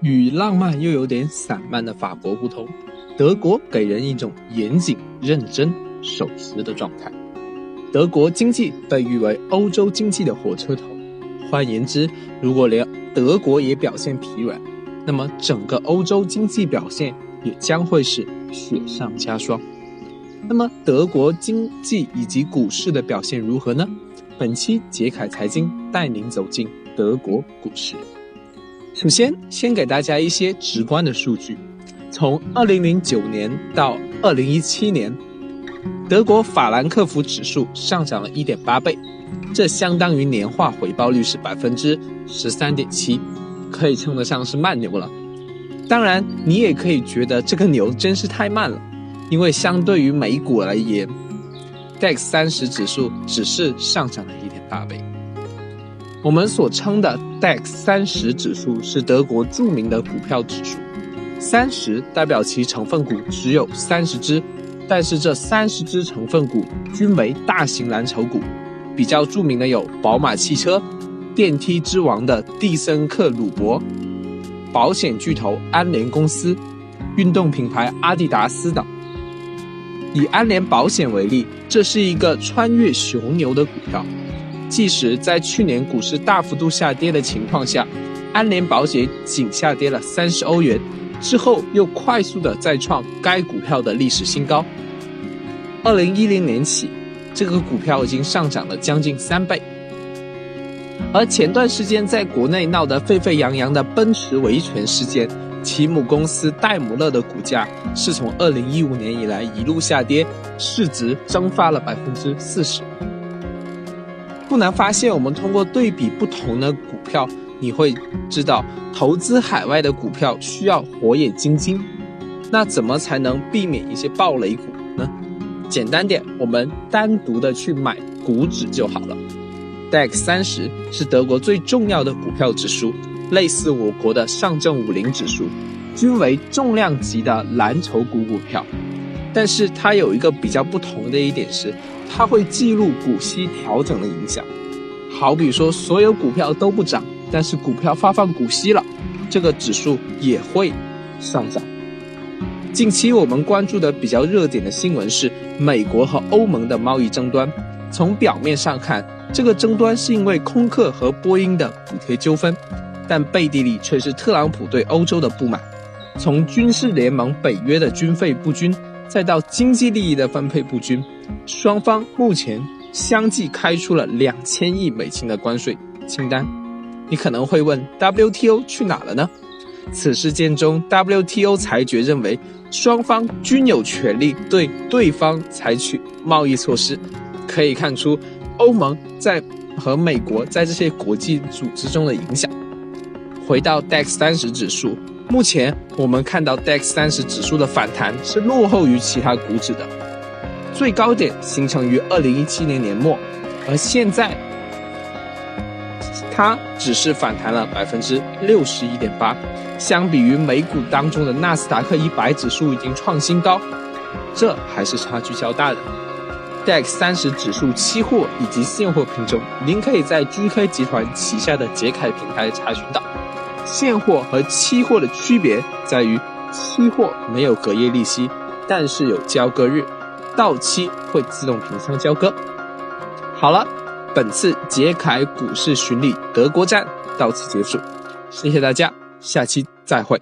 与浪漫又有点散漫的法国不同，德国给人一种严谨、认真、守时的状态。德国经济被誉为欧洲经济的火车头。换言之，如果连德国也表现疲软，那么整个欧洲经济表现也将会是雪上加霜。那么德国经济以及股市的表现如何呢？本期杰凯财经带您走进德国股市。首先，先给大家一些直观的数据：从2009年到2017年，德国法兰克福指数上涨了1.8倍，这相当于年化回报率是百分之十三点七。可以称得上是慢牛了，当然你也可以觉得这个牛真是太慢了，因为相对于美股而言，DAX 三十指数只是上涨了一点八倍。我们所称的 DAX 三十指数是德国著名的股票指数，三十代表其成分股只有三十只，但是这三十只成分股均为大型蓝筹股，比较著名的有宝马汽车。电梯之王的蒂森克鲁伯，保险巨头安联公司，运动品牌阿迪达斯等。以安联保险为例，这是一个穿越熊牛的股票。即使在去年股市大幅度下跌的情况下，安联保险仅下跌了三十欧元，之后又快速的再创该股票的历史新高。二零一零年起，这个股票已经上涨了将近三倍。而前段时间在国内闹得沸沸扬扬的奔驰维权事件，其母公司戴姆勒的股价是从二零一五年以来一路下跌，市值蒸发了百分之四十。不难发现，我们通过对比不同的股票，你会知道投资海外的股票需要火眼金睛。那怎么才能避免一些暴雷股呢？简单点，我们单独的去买股指就好了。DAX 三十是德国最重要的股票指数，类似我国的上证五零指数，均为重量级的蓝筹股股票。但是它有一个比较不同的一点是，它会记录股息调整的影响。好比说，所有股票都不涨，但是股票发放股息了，这个指数也会上涨。近期我们关注的比较热点的新闻是美国和欧盟的贸易争端。从表面上看，这个争端是因为空客和波音的补贴纠纷，但背地里却是特朗普对欧洲的不满。从军事联盟北约的军费不均，再到经济利益的分配不均，双方目前相继开出了两千亿美金的关税清单。你可能会问，WTO 去哪了呢？此事件中，WTO 裁决认为，双方均有权利对对方采取贸易措施。可以看出，欧盟在和美国在这些国际组织中的影响。回到 DAX 三十指数，目前我们看到 DAX 三十指数的反弹是落后于其他股指的，最高点形成于二零一七年年末，而现在它只是反弹了百分之六十一点八，相比于美股当中的纳斯达克一百指数已经创新高，这还是差距较大的。DAX 三十指数期货以及现货品种，您可以在 GK 集团旗下的捷凯平台查询到。现货和期货的区别在于，期货没有隔夜利息，但是有交割日，到期会自动平仓交割。好了，本次捷凯股市巡礼德国站到此结束，谢谢大家，下期再会。